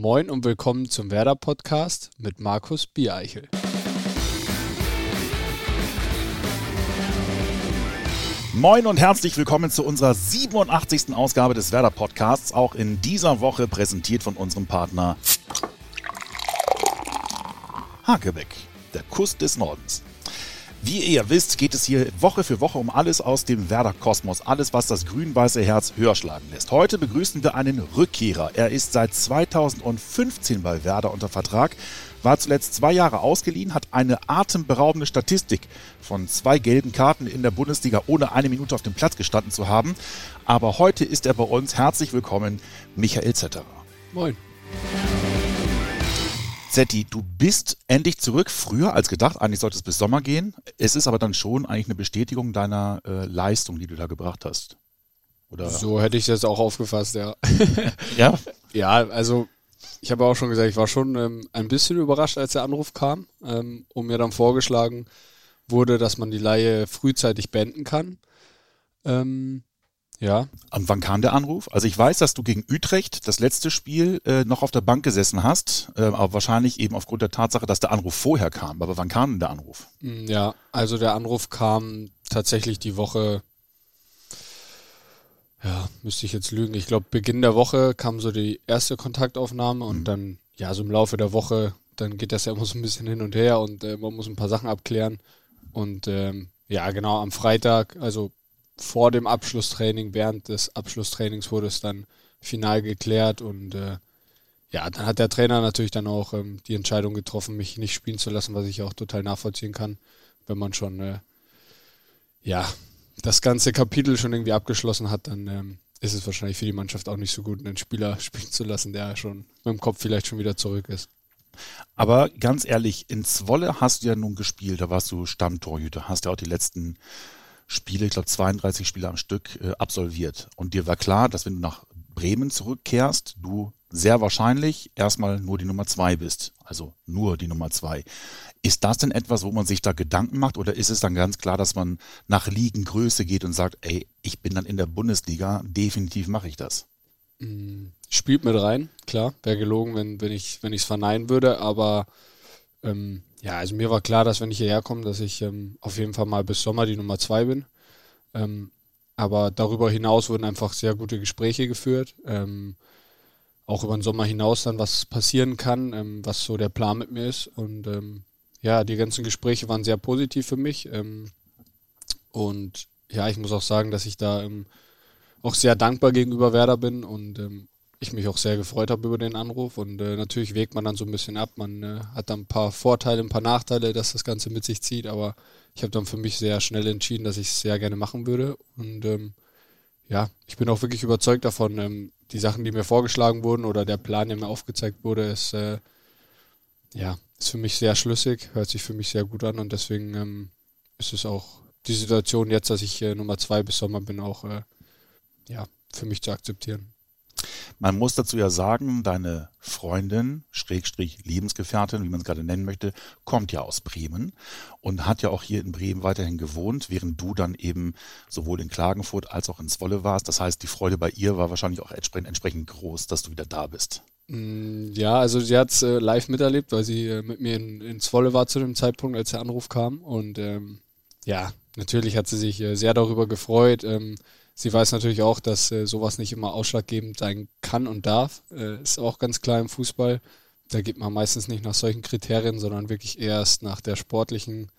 Moin und willkommen zum Werder Podcast mit Markus Biereichel. Moin und herzlich willkommen zu unserer 87. Ausgabe des Werder Podcasts, auch in dieser Woche präsentiert von unserem Partner Hakebeck, der Kuss des Nordens. Wie ihr wisst, geht es hier Woche für Woche um alles aus dem Werder-Kosmos, alles, was das grün-weiße Herz höher schlagen lässt. Heute begrüßen wir einen Rückkehrer. Er ist seit 2015 bei Werder unter Vertrag, war zuletzt zwei Jahre ausgeliehen, hat eine atemberaubende Statistik von zwei gelben Karten in der Bundesliga ohne eine Minute auf dem Platz gestanden zu haben. Aber heute ist er bei uns. Herzlich willkommen, Michael Zetterer. Moin. Zetti, du bist endlich zurück, früher als gedacht. Eigentlich sollte es bis Sommer gehen. Es ist aber dann schon eigentlich eine Bestätigung deiner äh, Leistung, die du da gebracht hast. Oder? So hätte ich das auch aufgefasst, ja. ja? Ja, also ich habe auch schon gesagt, ich war schon ähm, ein bisschen überrascht, als der Anruf kam ähm, und mir dann vorgeschlagen wurde, dass man die Laie frühzeitig beenden kann. Ähm, ja. Und wann kam der Anruf? Also ich weiß, dass du gegen Utrecht das letzte Spiel äh, noch auf der Bank gesessen hast, äh, aber wahrscheinlich eben aufgrund der Tatsache, dass der Anruf vorher kam. Aber wann kam denn der Anruf? Hm, ja, also der Anruf kam tatsächlich die Woche, ja, müsste ich jetzt lügen. Ich glaube, Beginn der Woche kam so die erste Kontaktaufnahme und mhm. dann, ja, so im Laufe der Woche, dann geht das ja immer so ein bisschen hin und her und äh, man muss ein paar Sachen abklären. Und ähm, ja, genau, am Freitag, also vor dem Abschlusstraining, während des Abschlusstrainings wurde es dann final geklärt und äh, ja, dann hat der Trainer natürlich dann auch ähm, die Entscheidung getroffen, mich nicht spielen zu lassen, was ich auch total nachvollziehen kann, wenn man schon äh, ja das ganze Kapitel schon irgendwie abgeschlossen hat, dann ähm, ist es wahrscheinlich für die Mannschaft auch nicht so gut, einen Spieler spielen zu lassen, der schon mit dem Kopf vielleicht schon wieder zurück ist. Aber ganz ehrlich, in Zwolle hast du ja nun gespielt, da warst du Stammtorhüter, hast ja auch die letzten Spiele, ich glaube 32 Spiele am Stück äh, absolviert. Und dir war klar, dass wenn du nach Bremen zurückkehrst, du sehr wahrscheinlich erstmal nur die Nummer zwei bist. Also nur die Nummer zwei. Ist das denn etwas, wo man sich da Gedanken macht oder ist es dann ganz klar, dass man nach Ligengröße geht und sagt, ey, ich bin dann in der Bundesliga, definitiv mache ich das? Mm, spielt mit rein, klar. Wäre gelogen, wenn, wenn ich es verneinen würde, aber ähm, ja, also mir war klar, dass wenn ich hierher komme, dass ich ähm, auf jeden Fall mal bis Sommer die Nummer zwei bin. Ähm, aber darüber hinaus wurden einfach sehr gute Gespräche geführt. Ähm, auch über den Sommer hinaus dann, was passieren kann, ähm, was so der Plan mit mir ist. Und ähm, ja, die ganzen Gespräche waren sehr positiv für mich. Ähm, und ja, ich muss auch sagen, dass ich da auch sehr dankbar gegenüber Werder bin und ich mich auch sehr gefreut habe über den Anruf und äh, natürlich wägt man dann so ein bisschen ab. Man äh, hat dann ein paar Vorteile, ein paar Nachteile, dass das Ganze mit sich zieht, aber ich habe dann für mich sehr schnell entschieden, dass ich es sehr gerne machen würde. Und ähm, ja, ich bin auch wirklich überzeugt davon, ähm, die Sachen, die mir vorgeschlagen wurden oder der Plan, der mir aufgezeigt wurde, ist, äh, ja, ist für mich sehr schlüssig, hört sich für mich sehr gut an und deswegen ähm, ist es auch die Situation jetzt, dass ich äh, Nummer zwei bis Sommer bin, auch äh, ja, für mich zu akzeptieren. Man muss dazu ja sagen, deine Freundin, Schrägstrich Lebensgefährtin, wie man es gerade nennen möchte, kommt ja aus Bremen und hat ja auch hier in Bremen weiterhin gewohnt, während du dann eben sowohl in Klagenfurt als auch in Zwolle warst. Das heißt, die Freude bei ihr war wahrscheinlich auch entsprechend groß, dass du wieder da bist. Mm, ja, also sie hat es äh, live miterlebt, weil sie äh, mit mir in, in Zwolle war zu dem Zeitpunkt, als der Anruf kam. Und ähm, ja, natürlich hat sie sich äh, sehr darüber gefreut. Ähm, Sie weiß natürlich auch, dass äh, sowas nicht immer ausschlaggebend sein kann und darf. Äh, ist auch ganz klar im Fußball. Da geht man meistens nicht nach solchen Kriterien, sondern wirklich erst nach der sportlichen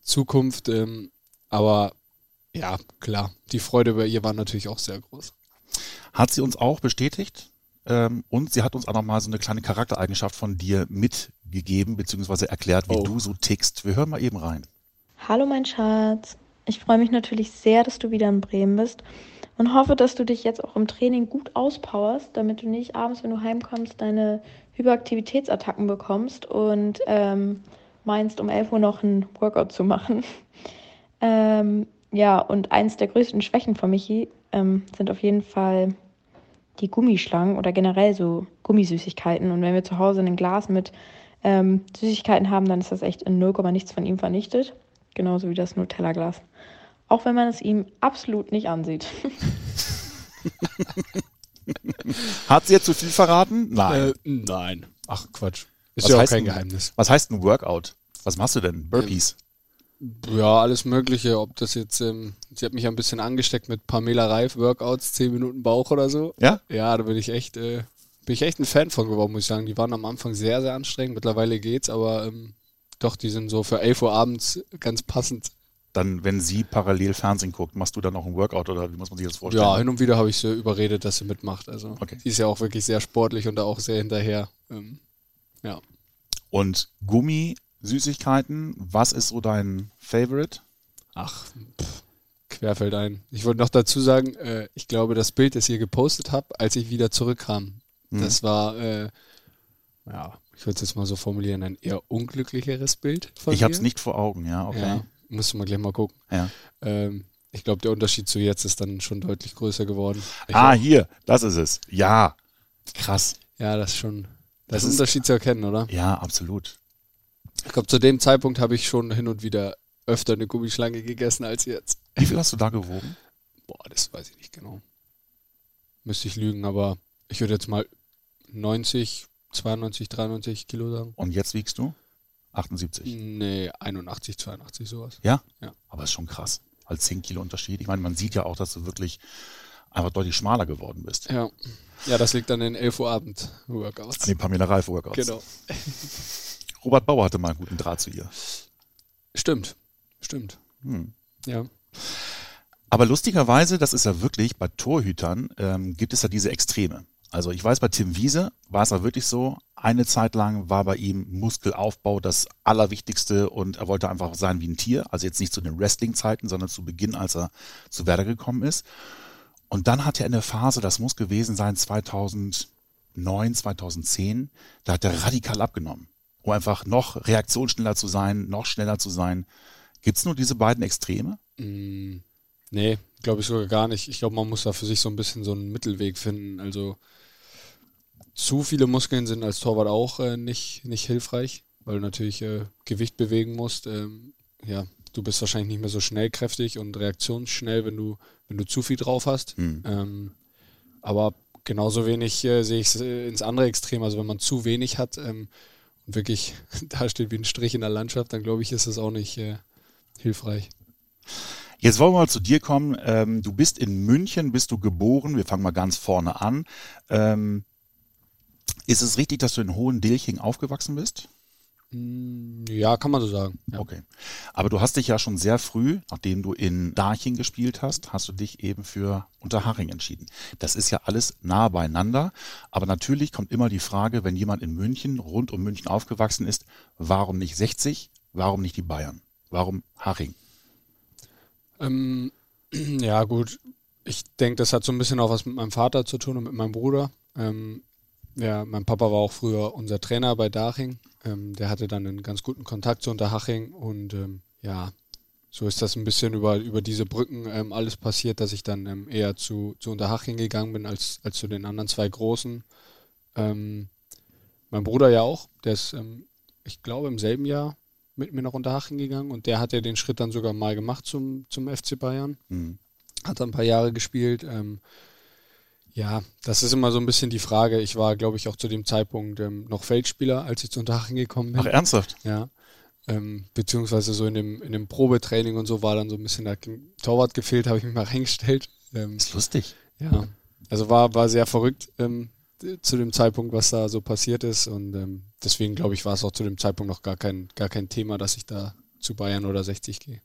Zukunft. Ähm, aber ja, klar, die Freude über ihr war natürlich auch sehr groß. Hat sie uns auch bestätigt? Ähm, und sie hat uns auch nochmal so eine kleine Charaktereigenschaft von dir mitgegeben, beziehungsweise erklärt, wie oh. du so tickst. Wir hören mal eben rein. Hallo mein Schatz. Ich freue mich natürlich sehr, dass du wieder in Bremen bist und hoffe, dass du dich jetzt auch im Training gut auspowerst, damit du nicht abends, wenn du heimkommst, deine Hyperaktivitätsattacken bekommst und ähm, meinst, um 11 Uhr noch ein Workout zu machen. ähm, ja, und eins der größten Schwächen von Michi ähm, sind auf jeden Fall die Gummischlangen oder generell so Gummisüßigkeiten. Und wenn wir zu Hause ein Glas mit ähm, Süßigkeiten haben, dann ist das echt in 0, nichts von ihm vernichtet. Genauso wie das Nutella-Glas. Auch wenn man es ihm absolut nicht ansieht. Hat sie jetzt zu viel verraten? Nein. Äh, nein. Ach, Quatsch. Ist Was ja auch kein denn- Geheimnis. Was heißt ein Workout? Was machst du denn? Burpees? Ja, alles Mögliche. Ob das jetzt, ähm, sie hat mich ein bisschen angesteckt mit Pamela Reif Workouts, 10 Minuten Bauch oder so. Ja? Ja, da bin ich echt, äh, bin ich echt ein Fan von geworden, muss ich sagen. Die waren am Anfang sehr, sehr anstrengend. Mittlerweile geht's, aber ähm, doch, die sind so für 11 Uhr abends ganz passend. Dann, wenn sie parallel Fernsehen guckt, machst du dann auch ein Workout oder wie muss man sich das vorstellen? Ja, hin und wieder habe ich sie überredet, dass sie mitmacht. Also Okay. die ist ja auch wirklich sehr sportlich und da auch sehr hinterher. Ähm, ja. Und Gummi, Süßigkeiten, was ist so dein Favorite? Ach, pff, querfällt ein. Ich wollte noch dazu sagen, äh, ich glaube, das Bild, das ihr gepostet habt, als ich wieder zurückkam, Mhm. das war, äh, ja, ich würde es jetzt mal so formulieren, ein eher unglücklicheres Bild von Ich habe es nicht vor Augen, ja, okay. Ja, musste mal gleich mal gucken. Ja. Ähm, ich glaube, der Unterschied zu jetzt ist dann schon deutlich größer geworden. Ich Ah, auch- hier, das ist es. Ja, krass. ja, das ist schon, Das das, ist ein Unterschied zu erkennen, oder? Ja, absolut. Ich glaube, zu dem Zeitpunkt habe ich schon hin und wieder öfter eine Gummischlange gegessen als jetzt. Wie viel hast du da gewogen? Boah, das weiß ich nicht genau. Müsste ich lügen, aber ich würde jetzt mal 90, 92, 93 Kilo sagen. Und jetzt wiegst du? 78. Nee, 81, 82 sowas. Ja? Ja. Aber ist schon krass. Als 10 Kilo Unterschied. Ich meine, man sieht ja auch, dass du wirklich einfach deutlich schmaler geworden bist. Ja. Ja, das liegt an den 11 Uhr Abend Workouts. An den Pamela Reif Workouts. Genau. Robert Bauer hatte mal einen guten Draht zu ihr. Stimmt. Stimmt. Hm. Ja. Aber lustigerweise, das ist ja wirklich, bei Torhütern ähm, gibt es ja diese Extreme. Also ich weiß, bei Tim Wiese war es ja wirklich so, eine Zeit lang war bei ihm Muskelaufbau das Allerwichtigste und er wollte einfach sein wie ein Tier. Also jetzt nicht zu den Wrestling-Zeiten, sondern zu Beginn, als er zu Werder gekommen ist. Und dann hat er in der Phase, das muss gewesen sein 2009, 2010, da hat er radikal abgenommen. Um einfach noch reaktionsschneller zu sein, noch schneller zu sein. Gibt's nur diese beiden Extreme? Mm, nee, glaube ich sogar gar nicht. Ich glaube, man muss da für sich so ein bisschen so einen Mittelweg finden. Also zu viele Muskeln sind als Torwart auch äh, nicht, nicht hilfreich, weil du natürlich äh, Gewicht bewegen musst. Ähm, ja, du bist wahrscheinlich nicht mehr so schnellkräftig und reaktionsschnell, wenn du, wenn du zu viel drauf hast. Hm. Ähm, aber genauso wenig äh, sehe ich es äh, ins andere Extrem. Also wenn man zu wenig hat ähm, und wirklich da steht wie ein Strich in der Landschaft, dann glaube ich, ist das auch nicht äh, hilfreich. Jetzt wollen wir mal zu dir kommen. Ähm, du bist in München, bist du geboren. Wir fangen mal ganz vorne an. Ist es richtig, dass du in Hohendelching aufgewachsen bist? Mm, Ja, kann man so sagen. Ja. Okay. Aber du hast dich ja schon sehr früh, nachdem du in Darching gespielt hast, hast du dich eben für Unterhaching entschieden. Das ist ja alles nah beieinander. Aber natürlich kommt immer die Frage, wenn jemand in München, rund um München aufgewachsen ist, warum nicht 60? Warum nicht die Bayern? Warum Haching? Ähm, ja, gut. Ich denke, das hat so ein bisschen auch was mit meinem Vater zu tun und mit meinem Bruder. Ähm, ja, mein Papa war auch früher unser Trainer bei Daching. Ähm, der hatte dann einen ganz guten Kontakt zu Unterhaching und ähm, ja, so ist das ein bisschen über, über diese Brücken ähm, alles passiert, dass ich dann ähm, eher zu, zu Unterhaching gegangen bin als, als zu den anderen zwei Großen. Ähm, mein Bruder ja auch, der ist, ähm, ich glaube, im selben Jahr mit mir nach Unterhaching gegangen und der hat ja den Schritt dann sogar mal gemacht zum, zum FC Bayern. Hm. Hat dann ein paar Jahre gespielt. Ja, das ist immer so ein bisschen die Frage. Ich war, glaube ich, auch zu dem Zeitpunkt ähm, noch Feldspieler, als ich zu Unterhaching gekommen bin. Ach, ernsthaft? Ja. Ähm, beziehungsweise so in dem, in dem Probetraining und so war dann so ein bisschen der Torwart gefehlt, habe ich mich mal reingestellt. Ähm, Ist lustig. ja. Also war, war sehr verrückt ähm, zu dem Zeitpunkt, was da so passiert ist. Und ähm, deswegen glaube ich, war es auch zu dem Zeitpunkt noch gar kein, gar kein Thema, dass ich da zu Bayern oder 60 gehe.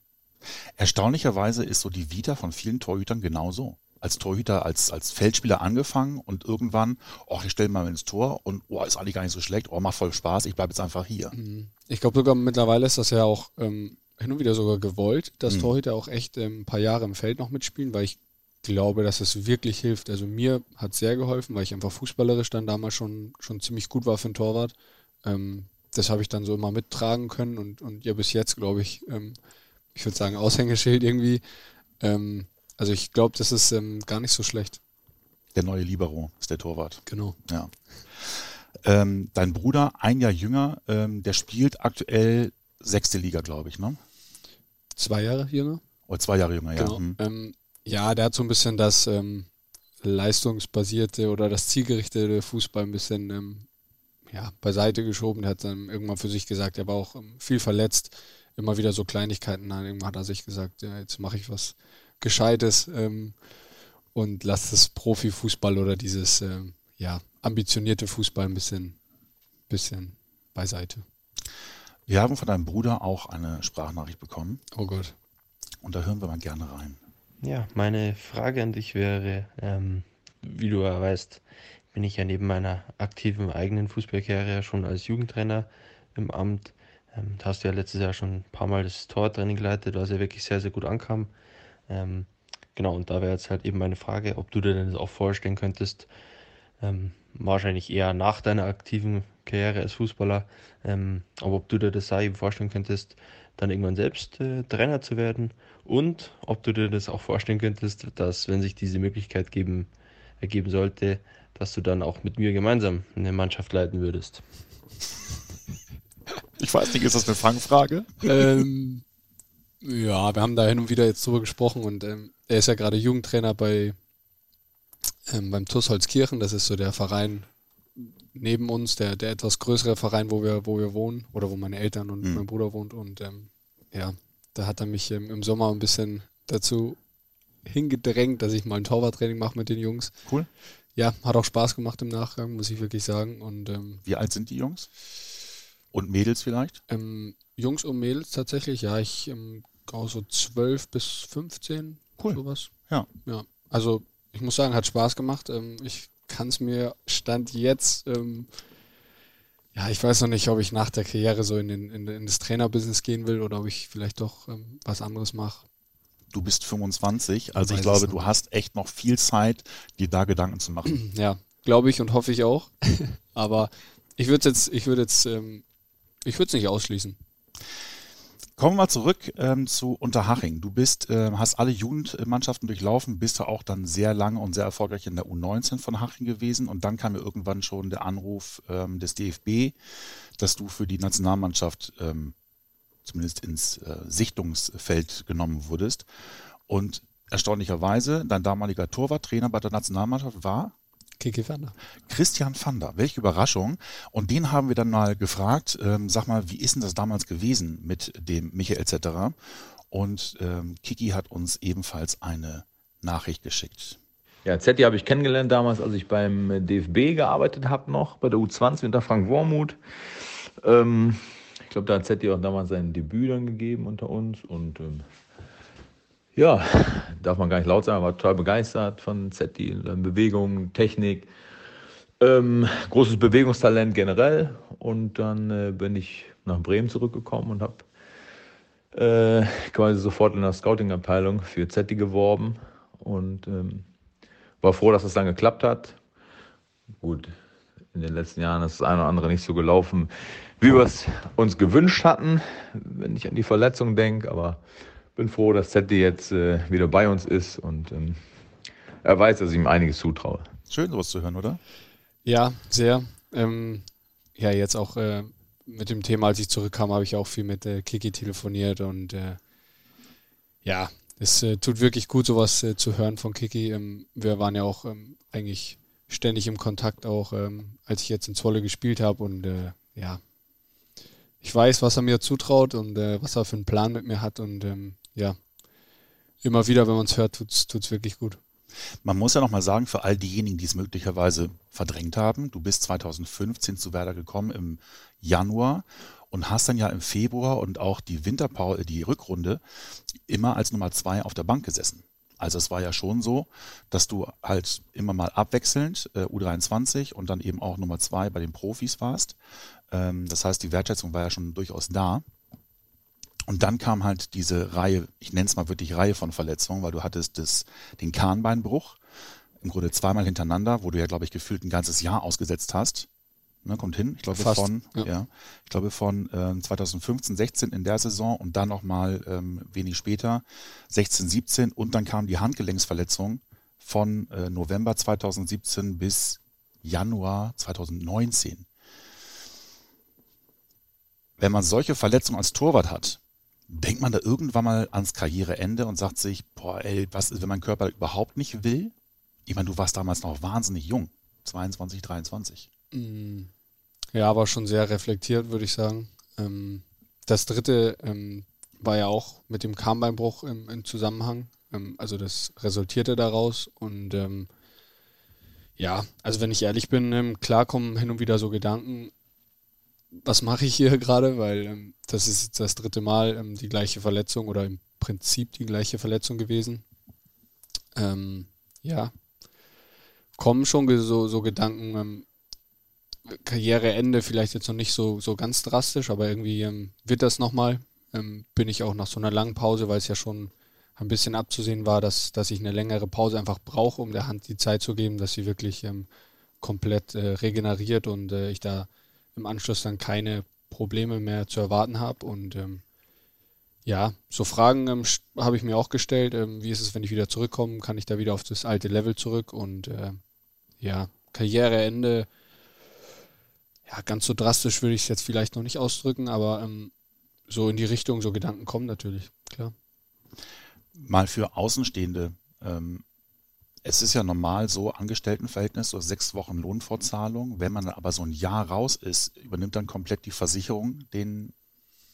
Erstaunlicherweise ist so die Vita von vielen Torhütern genauso. Als Torhüter, als, als Feldspieler angefangen und irgendwann, oh, ich stelle mal ins Tor und oh, ist eigentlich gar nicht so schlecht, oh, macht voll Spaß, ich bleibe jetzt einfach hier. Mhm. Ich glaube sogar mittlerweile ist das ja auch ähm, hin und wieder sogar gewollt, dass Mhm. Torhüter auch echt ähm, ein paar Jahre im Feld noch mitspielen, weil ich glaube, dass es wirklich hilft. Also mir hat sehr geholfen, weil ich einfach fußballerisch dann damals schon, schon ziemlich gut war für einen Torwart. Ähm, das habe ich dann so immer mittragen können und, und ja bis jetzt, glaube ich, ähm, ich würde sagen, Aushängeschild irgendwie. Also ich glaube, das ist ähm, gar nicht so schlecht. Der neue Libero ist der Torwart. Genau. Ja. Ähm, dein Bruder, ein Jahr jünger, ähm, der spielt aktuell sechste Liga, glaube ich, ne? Zwei Jahre jünger. Oder zwei Jahre jünger, ja. Genau. Hm. Ähm, ja, der hat so ein bisschen das, ähm, leistungsbasierte oder das zielgerichtete Fußball ein bisschen ähm, ja, beiseite geschoben. Er hat dann irgendwann für sich gesagt, er war auch ähm, viel verletzt, immer wieder so Kleinigkeiten. Dann irgendwann hat er sich gesagt, ja, jetzt mache ich was Gescheites ähm, und lasse das Profifußball oder dieses ähm, ja, ambitionierte Fußball ein bisschen, bisschen beiseite. Wir haben von deinem Bruder auch eine Sprachnachricht bekommen. Oh Gott. Und da hören wir mal gerne rein. Ja, meine Frage an dich wäre, ähm, wie du ja weißt, bin ich ja neben meiner aktiven eigenen Fußballkarriere schon als Jugendtrainer im Amt. Ähm, da hast du ja letztes Jahr schon ein paar Mal das Tortraining geleitet, was ja wirklich sehr, sehr gut ankam. Ähm, genau, und da wäre jetzt halt eben meine Frage, ob du dir denn das auch vorstellen könntest, ähm, wahrscheinlich eher nach deiner aktiven Karriere als Fußballer, ähm, aber ob du dir das eben vorstellen könntest, dann irgendwann selbst äh, Trainer zu werden und ob du dir das auch vorstellen könntest, dass, wenn sich diese Möglichkeit geben, ergeben sollte, dass du dann auch mit mir gemeinsam eine Mannschaft leiten würdest. Ich weiß nicht, ist das eine Fangfrage? ähm, ja, wir haben da hin und wieder jetzt drüber gesprochen und ähm, er ist ja gerade Jugendtrainer bei ähm, beim TuS Holzkirchen. Das ist so der Verein neben uns, der, der etwas größere Verein, wo wir, wo wir wohnen oder wo meine Eltern und mhm. mein Bruder wohnt. Und ähm, ja, da hat er mich im Sommer ein bisschen dazu hingedrängt, dass ich mal ein Torwarttraining mache mit den Jungs. Cool. Ja, hat auch Spaß gemacht im Nachgang, muss ich wirklich sagen. Und, ähm, Wie alt sind die Jungs? Und Mädels vielleicht? Ähm, Jungs und Mädels tatsächlich, ja, ich ähm, so 12 bis 15, cool. sowas. Ja. Ja, also ich muss sagen, hat Spaß gemacht. Ähm, ich kann es mir Stand jetzt ähm, ja, ich weiß noch nicht, ob ich nach der Karriere so in, den, in, in das Trainerbusiness gehen will oder ob ich vielleicht doch ähm, was anderes mache. Du bist 25, also ich glaube, du hast echt noch viel Zeit, dir da Gedanken zu machen. Ja, glaube ich und hoffe ich auch. Aber ich würde jetzt, ich würde jetzt, ähm, ich würde es nicht ausschließen. Kommen wir mal zurück ähm, zu Unterhaching. Du bist, äh, hast alle Jugendmannschaften durchlaufen, bist du auch dann sehr lange und sehr erfolgreich in der U19 von Haching gewesen und dann kam mir irgendwann schon der Anruf ähm, des DFB, dass du für die Nationalmannschaft ähm, zumindest ins äh, Sichtungsfeld genommen wurdest. Und erstaunlicherweise, dein damaliger Torwarttrainer bei der Nationalmannschaft war Kiki Vander. Christian Vander, welche Überraschung. Und den haben wir dann mal gefragt, ähm, sag mal, wie ist denn das damals gewesen mit dem Michael etc.? Und ähm, Kiki hat uns ebenfalls eine Nachricht geschickt. Ja, Zetti habe ich kennengelernt damals, als ich beim DFB gearbeitet habe noch, bei der U20 unter Frank Wormuth. Ähm, ich glaube, da hat Zetti auch damals sein Debüt dann gegeben unter uns und ähm, ja, darf man gar nicht laut sagen, war total begeistert von Zetti, Bewegung, Technik. Ähm, großes Bewegungstalent generell. Und dann äh, bin ich nach Bremen zurückgekommen und habe äh, quasi sofort in der Scouting-Abteilung für Zetti geworben und ähm, war froh, dass es dann geklappt hat. Gut, in den letzten Jahren ist das eine oder andere nicht so gelaufen, wie wir es uns gewünscht hatten, wenn ich an die Verletzung denke, aber bin froh, dass Zetti jetzt äh, wieder bei uns ist und ähm, er weiß, dass ich ihm einiges zutraue. Schön, sowas zu hören, oder? Ja, sehr. Ähm, ja, jetzt auch äh, mit dem Thema, als ich zurückkam, habe ich auch viel mit äh, Kiki telefoniert und äh, ja, es äh, tut wirklich gut, sowas äh, zu hören von Kiki. Ähm, wir waren ja auch ähm, eigentlich ständig im Kontakt, auch ähm, als ich jetzt in Zwolle gespielt habe und ja, ich weiß, was er mir zutraut und was er für einen Plan mit mir hat und ähm, ja, immer wieder, wenn man es hört, tut es wirklich gut. Man muss ja nochmal sagen, für all diejenigen, die es möglicherweise verdrängt haben, du bist 2015 zu Werder gekommen im Januar und hast dann ja im Februar und auch die Winterpause, die Rückrunde immer als Nummer zwei auf der Bank gesessen. Also es war ja schon so, dass du halt immer mal abwechselnd äh, U23 und dann eben auch Nummer zwei bei den Profis warst. Ähm, das heißt, die Wertschätzung war ja schon durchaus da. Und dann kam halt diese Reihe, ich nenne es mal wirklich Reihe von Verletzungen, weil du hattest das, den Kahnbeinbruch, im Grunde zweimal hintereinander, wo du ja, glaube ich, gefühlt ein ganzes Jahr ausgesetzt hast. Ne, kommt hin, ich glaube Fast, von, ja. ja. ich glaube von äh, 2015, 16 in der Saison und dann nochmal ähm, wenig später, 16, 17 und dann kam die Handgelenksverletzung von äh, November 2017 bis Januar 2019. Wenn man solche Verletzungen als Torwart hat, denkt man da irgendwann mal ans Karriereende und sagt sich, boah, ey, was ist, wenn mein Körper überhaupt nicht will? Ich meine, du warst damals noch wahnsinnig jung, 22, 23. Mm, ja, aber schon sehr reflektiert, würde ich sagen. Ähm, das dritte ähm, war ja auch mit dem Karnbeinbruch im, Zusammenhang. Ähm, also das resultierte daraus und ja, also wenn ich ehrlich bin, klar kommen hin und wieder so Gedanken, was mache ich hier gerade, weil ähm, das ist jetzt das dritte Mal ähm, die gleiche Verletzung oder im Prinzip die gleiche Verletzung gewesen. Ähm, ja, kommen schon so, so Gedanken, ähm, Karriereende vielleicht jetzt noch nicht so, so ganz drastisch, aber irgendwie ähm, wird das nochmal. Ähm, bin ich auch nach so einer langen Pause, weil es ja schon ein bisschen abzusehen war, dass, dass ich eine längere Pause einfach brauche, um der Hand die Zeit zu geben, dass sie wirklich ähm, komplett äh, regeneriert und äh, ich da im Anschluss dann keine Probleme mehr zu erwarten habe. Und ähm, ja, so Fragen ähm, habe ich mir auch gestellt. Ähm, wie ist es, wenn ich wieder zurückkomme? Kann ich da wieder auf das alte Level zurück? Und äh, ja, Karriereende, ja, ganz so drastisch würde ich es jetzt vielleicht noch nicht ausdrücken, aber ähm, so in die Richtung, so Gedanken kommen natürlich, klar. Mal für Außenstehende, ähm, es ist ja normal so Angestelltenverhältnis, so sechs Wochen Lohnfortzahlung. Wenn man aber so ein Jahr raus ist, übernimmt dann komplett die Versicherung den,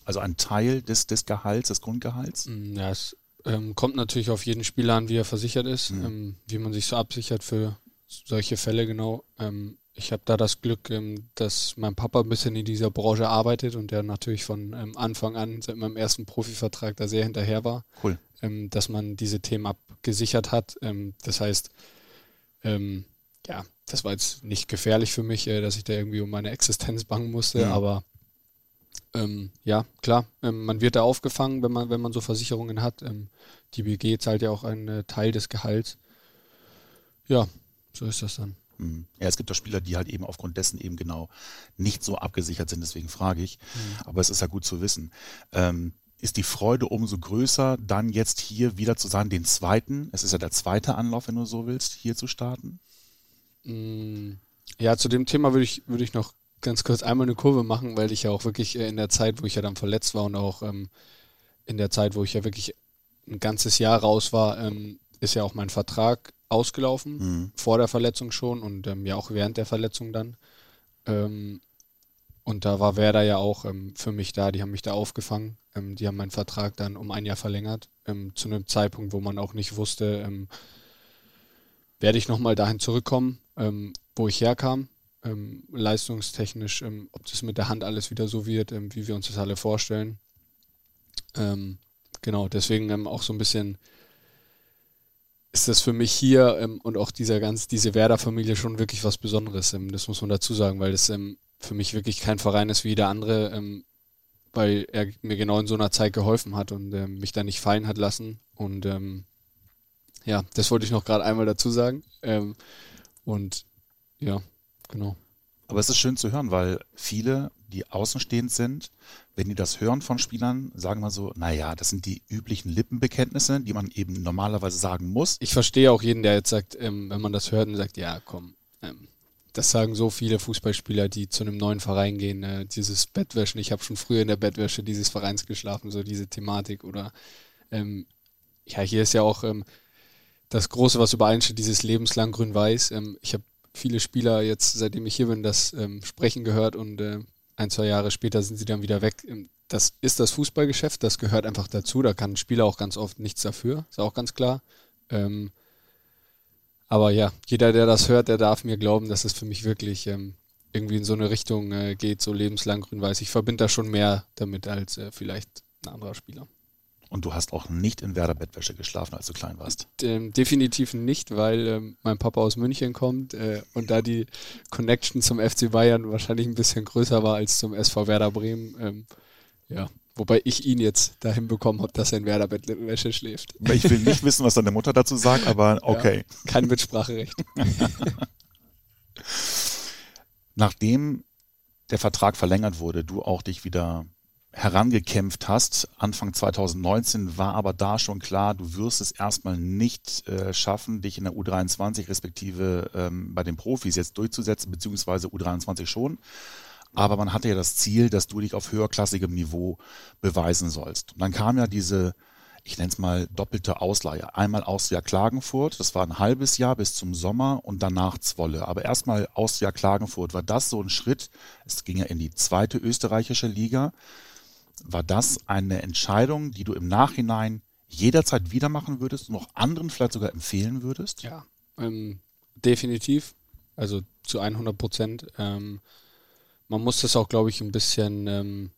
also einen Teil des, des Gehalts, des Grundgehalts? Mm, ja, es ähm, kommt natürlich auf jeden Spieler an, wie er versichert ist, mhm. ähm, wie man sich so absichert für solche Fälle genau. Ähm, ich habe da das Glück, ähm, dass mein Papa ein bisschen in dieser Branche arbeitet und der natürlich von ähm, Anfang an, seit meinem ersten Profivertrag, da sehr hinterher war. Cool. Ähm, dass man diese Themen abgesichert hat. das heißt, ja, das war jetzt nicht gefährlich für mich, äh, dass ich da irgendwie um meine Existenz bangen musste, mhm. aber ähm, ja, klar, ähm, man wird da aufgefangen, wenn man, wenn man so Versicherungen hat. Ähm, die BG zahlt ja auch einen äh, Teil des Gehalts. Ja, so ist das dann. Mhm. Ja, es gibt auch Spieler, die halt eben aufgrund dessen eben genau nicht so abgesichert sind, deswegen frage ich. Mhm. Aber es ist ja gut zu wissen. Ähm, ist die Freude umso größer, dann jetzt hier wieder zu sein, den zweiten, es ist ja der zweite Anlauf, wenn du so willst, hier zu starten? Mhm. Ja, zu dem Thema würde ich, würde ich noch ganz kurz einmal eine Kurve machen, weil ich ja auch wirklich äh, in der Zeit, wo ich ja dann verletzt war und auch ähm, in der Zeit, wo ich ja wirklich ein ganzes Jahr raus war, ähm, ist ja auch mein Vertrag ausgelaufen, mhm. vor der Verletzung schon und ähm, ja auch während der Verletzung dann. Ähm, und da war Werder ja auch ähm, für mich da, die haben mich da aufgefangen. Ähm, die haben meinen Vertrag dann um ein Jahr verlängert, ähm, zu einem Zeitpunkt, wo man auch nicht wusste, ähm, werde ich nochmal dahin zurückkommen, wo ich herkam, leistungstechnisch, ob das mit der Hand alles wieder so wird, wie wir uns das alle vorstellen. genau, deswegen auch so ein bisschen ist das für mich hier ähm, und auch dieser ganz, diese Werder-Familie schon wirklich was Besonderes. Ähm, das muss man dazu sagen, weil das ähm, für mich wirklich kein Verein ist wie jeder andere, ähm, weil er mir genau in so einer Zeit geholfen hat und ähm, mich da nicht fallen hat lassen. Und ähm, ja, das wollte ich noch gerade einmal dazu sagen. und ja, genau. Aber es ist schön zu hören, weil viele, die außenstehend sind, wenn die das hören von Spielern, sagen wir so, naja, das sind die üblichen Lippenbekenntnisse, die man eben normalerweise sagen muss. Ich verstehe auch jeden, der jetzt sagt, ähm, wenn man das hört und sagt, ja, komm, ähm, das sagen so viele Fußballspieler, die zu einem neuen Verein gehen, äh, dieses Bettwäschen, ich habe schon früher in der Bettwäsche dieses Vereins geschlafen, so diese Thematik oder ähm, ja, hier ist ja auch ähm, das Große, was übereinsteht, dieses lebenslang grün-weiß. Ähm, ich habe viele Spieler jetzt, seitdem ich hier bin, das ähm, Sprechen gehört und äh, ein, zwei Jahre später sind sie dann wieder weg. Ähm, das ist das Fußballgeschäft, das gehört einfach dazu. Da kann ein Spieler auch ganz oft nichts dafür, ist auch ganz klar. Aber ja, jeder, der das hört, der darf mir glauben, dass es für mich wirklich ähm, irgendwie in so eine Richtung äh, geht, so lebenslang grün-weiß. Ich verbinde da schon mehr damit als äh, vielleicht ein anderer Spieler. Und du hast auch nicht in Werder-Bettwäsche geschlafen, als du klein warst? Ähm, definitiv nicht, weil ähm, mein Papa aus München kommt äh, und da die Connection zum FC Bayern wahrscheinlich ein bisschen größer war als zum SV Werder Bremen. Ähm, ja, wobei ich ihn jetzt dahin bekommen habe, dass er in Werder-Bettwäsche schläft. Ich will nicht wissen, was deine Mutter dazu sagt, aber okay. Ja, kein Mitspracherecht. Nachdem der Vertrag verlängert wurde, du auch dich wieder herangekämpft hast. Anfang 2019 war aber da schon klar, du wirst es erstmal nicht äh, schaffen, dich in der U23 respektive ähm, bei den Profis jetzt durchzusetzen, beziehungsweise U23 schon. Aber man hatte ja das Ziel, dass du dich auf höherklassigem Niveau beweisen sollst. Und dann kam ja diese ich nenne es mal doppelte Ausleihe. Einmal Austria Klagenfurt, das war ein halbes Jahr bis zum Sommer und danach Zwolle. Aber erstmal Austria Klagenfurt, war das so ein Schritt? Es ging ja in die zweite österreichische Liga. War das eine Entscheidung, die du im Nachhinein jederzeit wieder machen würdest und auch anderen vielleicht sogar empfehlen würdest? Ja, ähm, definitiv. Also zu 100 Prozent. Ähm, man muss das auch, glaube ich, ein bisschen ähm,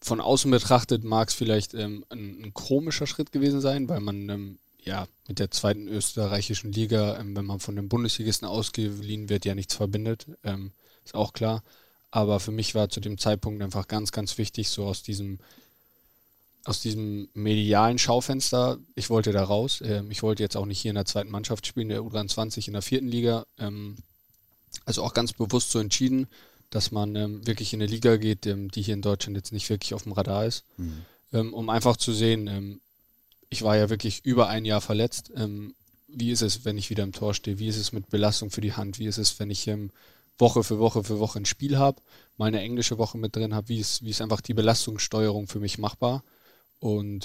von außen betrachtet mag es vielleicht ähm, ein, ein, komischer Schritt gewesen sein, weil man ähm, ja mit der zweiten österreichischen Liga, ähm, wenn man von den Bundesligisten ausgeliehen wird, ja nichts verbindet. Ähm, ist auch klar. Aber für mich war zu dem Zeitpunkt einfach ganz, ganz wichtig, so aus diesem aus diesem medialen Schaufenster, ich wollte da raus. Ähm, ich wollte jetzt auch nicht hier in der zweiten Mannschaft spielen, der U23 in der vierten Liga. Also auch ganz bewusst so entschieden, dass man ähm, wirklich in eine Liga geht, ähm, die hier in Deutschland jetzt nicht wirklich auf dem Radar ist, mhm. ähm, um einfach zu sehen, ähm, ich war ja wirklich über ein Jahr verletzt. Ähm, wie ist es, wenn ich wieder im Tor stehe? Wie ist es mit Belastung für die Hand? Wie ist es, wenn ich ähm, Woche für Woche für Woche ein Spiel habe, meine englische Woche mit drin habe? Wie ist, wie ist einfach die Belastungssteuerung für mich machbar? Und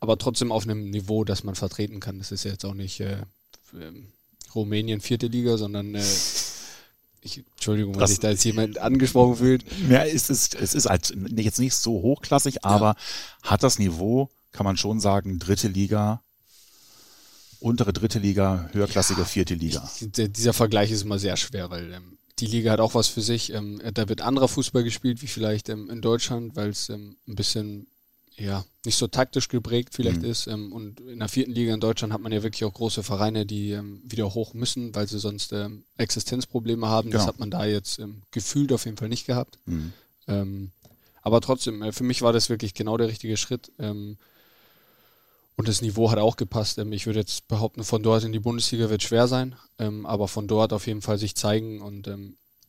aber trotzdem auf einem Niveau, das man vertreten kann. Das ist jetzt auch nicht äh, Rumänien vierte Liga, sondern äh, ich, Entschuldigung, wenn sich da jetzt jemand angesprochen fühlt. Ja, es ist, es ist halt jetzt nicht so hochklassig, aber ja. hat das Niveau, kann man schon sagen, dritte Liga, untere dritte Liga, höherklassige ja, vierte Liga. Ich, dieser Vergleich ist immer sehr schwer, weil ähm, die Liga hat auch was für sich. Ähm, da wird anderer Fußball gespielt, wie vielleicht ähm, in Deutschland, weil es ähm, ein bisschen ja, nicht so taktisch geprägt vielleicht mhm. ist. Ähm, und in der vierten Liga in Deutschland hat man ja wirklich auch große Vereine, die ähm, wieder hoch müssen, weil sie sonst ähm, Existenzprobleme haben. Genau. Das hat man da jetzt ähm, gefühlt auf jeden Fall nicht gehabt. Mhm. Ähm, aber trotzdem, äh, für mich war das wirklich genau der richtige Schritt. Ähm, und das Niveau hat auch gepasst. ich würde jetzt behaupten, von dort in die Bundesliga wird schwer sein, aber von dort auf jeden Fall sich zeigen und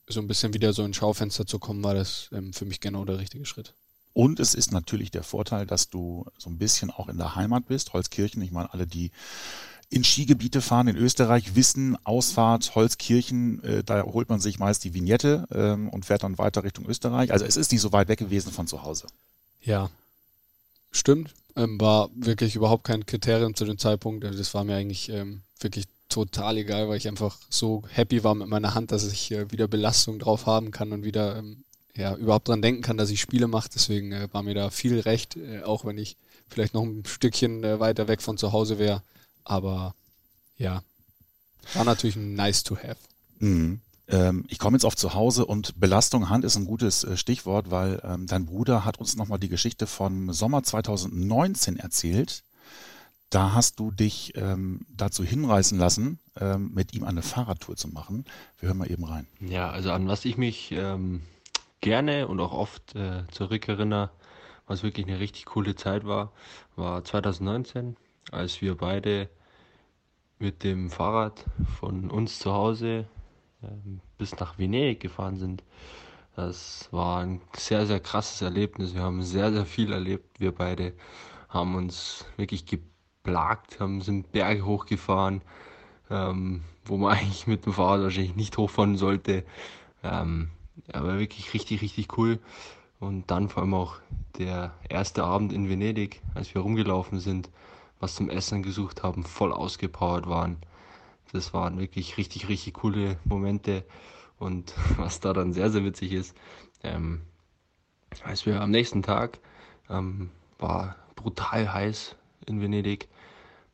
so ein bisschen wieder so ins Schaufenster zu kommen, war das für mich genau der richtige Schritt. Und es ist natürlich der Vorteil, dass du so ein bisschen auch in der Heimat bist. Holzkirchen, ich meine, alle, die in Skigebiete fahren in Österreich, wissen, Ausfahrt, Holzkirchen, äh, da holt man sich meist die Vignette ähm, und fährt dann weiter Richtung Österreich. Also es ist nicht so weit weg gewesen von zu Hause. Ja, stimmt. Ähm, war wirklich überhaupt kein Kriterium zu dem Zeitpunkt. Also das war mir eigentlich ähm, wirklich total egal, weil ich einfach so happy war mit meiner Hand, dass ich äh, wieder Belastung drauf haben kann und wieder ähm, ja, überhaupt dran denken kann, dass ich Spiele mache. Deswegen äh, war mir da viel recht, äh, auch wenn ich vielleicht noch ein Stückchen äh, weiter weg von zu Hause wäre. Aber ja, war natürlich ein nice to have. Mhm. Ähm, ich komme jetzt auf zu Hause und Belastung Hand ist ein gutes äh, Stichwort, weil ähm, dein Bruder hat uns nochmal die Geschichte von Sommer 2019 erzählt. Da hast du dich ähm, dazu hinreißen lassen, mit ihm eine Fahrradtour zu machen. Wir hören mal eben rein. Ja, also an was ich mich ähm, gerne und auch oft äh, zurückerinnere, was wirklich eine richtig coole Zeit war, war 2019, als wir beide mit dem Fahrrad von uns zu Hause äh, bis nach Venedig gefahren sind. Das war ein sehr, sehr krasses Erlebnis. Wir haben sehr, sehr viel erlebt. Wir beide haben uns wirklich geplagt, haben, sind Berge hochgefahren, ähm, wo man eigentlich mit dem Fahrrad wahrscheinlich nicht hochfahren sollte. Ähm, ja, war wirklich richtig, richtig cool. Und dann vor allem auch der erste Abend in Venedig, als wir rumgelaufen sind, was zum Essen gesucht haben, voll ausgepowert waren. Das waren wirklich richtig, richtig coole Momente. Und was da dann sehr, sehr witzig ist, ähm, als wir am nächsten Tag, ähm, war brutal heiß in Venedig.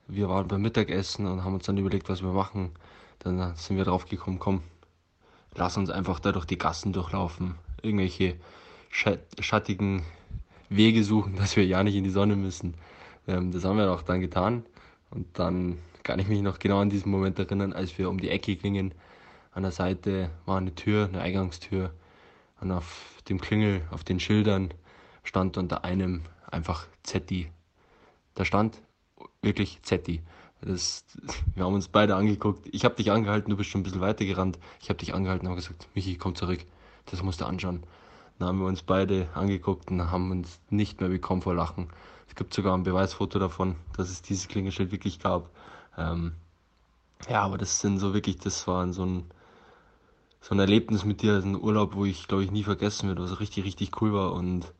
Wir waren beim Mittagessen und haben uns dann überlegt, was wir machen. Dann sind wir drauf gekommen, komm, lass uns einfach da durch die Gassen durchlaufen, irgendwelche schattigen Wege suchen, dass wir ja nicht in die Sonne müssen. Ähm, das haben wir auch dann getan. Und dann kann ich mich noch genau an diesen Moment erinnern, als wir um die Ecke gingen. An der Seite war eine Tür, eine Eingangstür. Und auf dem Klingel, auf den Schildern stand unter einem einfach Zetti. Da stand wirklich Zetti. Das, wir haben uns beide angeguckt. Ich habe dich angehalten, du bist schon ein bisschen weiter gerannt. Ich habe dich angehalten und habe gesagt, Michi, komm zurück. Das musst du anschauen. Dann haben wir uns beide angeguckt und haben uns nicht mehr bekommen vor Lachen. Es gibt sogar ein Beweisfoto davon, dass es dieses Klingelschild wirklich gab. Ähm, ja, aber das sind so wirklich, das war so ein, so ein Erlebnis mit dir, ein Urlaub, wo ich glaube ich nie vergessen werde, was richtig, richtig cool war. Und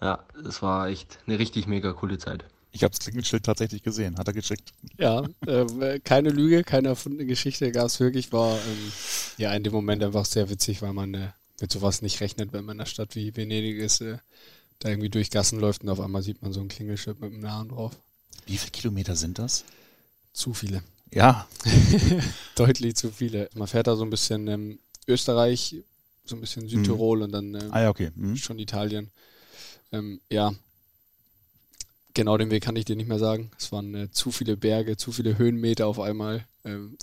ja, es war echt eine richtig mega coole Zeit. Ich habe das Klingelschild tatsächlich gesehen, hat er geschickt. Ja, äh, keine Lüge, keine erfundene Geschichte gab es wirklich, war ähm, ja in dem Moment einfach sehr witzig, weil man äh, mit sowas nicht rechnet, wenn man in einer Stadt wie Venedig ist, äh, da irgendwie durch Gassen läuft und auf einmal sieht man so ein Klingelschild mit einem Namen drauf. Wie viele Kilometer sind das? Zu viele. Ja. Deutlich zu viele. Man fährt da so ein bisschen ähm, Österreich, so ein bisschen Südtirol mhm. und dann ähm, ah, ja, okay. mhm. schon Italien. Ähm, ja, genau den Weg kann ich dir nicht mehr sagen. Es waren äh, zu viele Berge, zu viele Höhenmeter auf einmal. Ähm,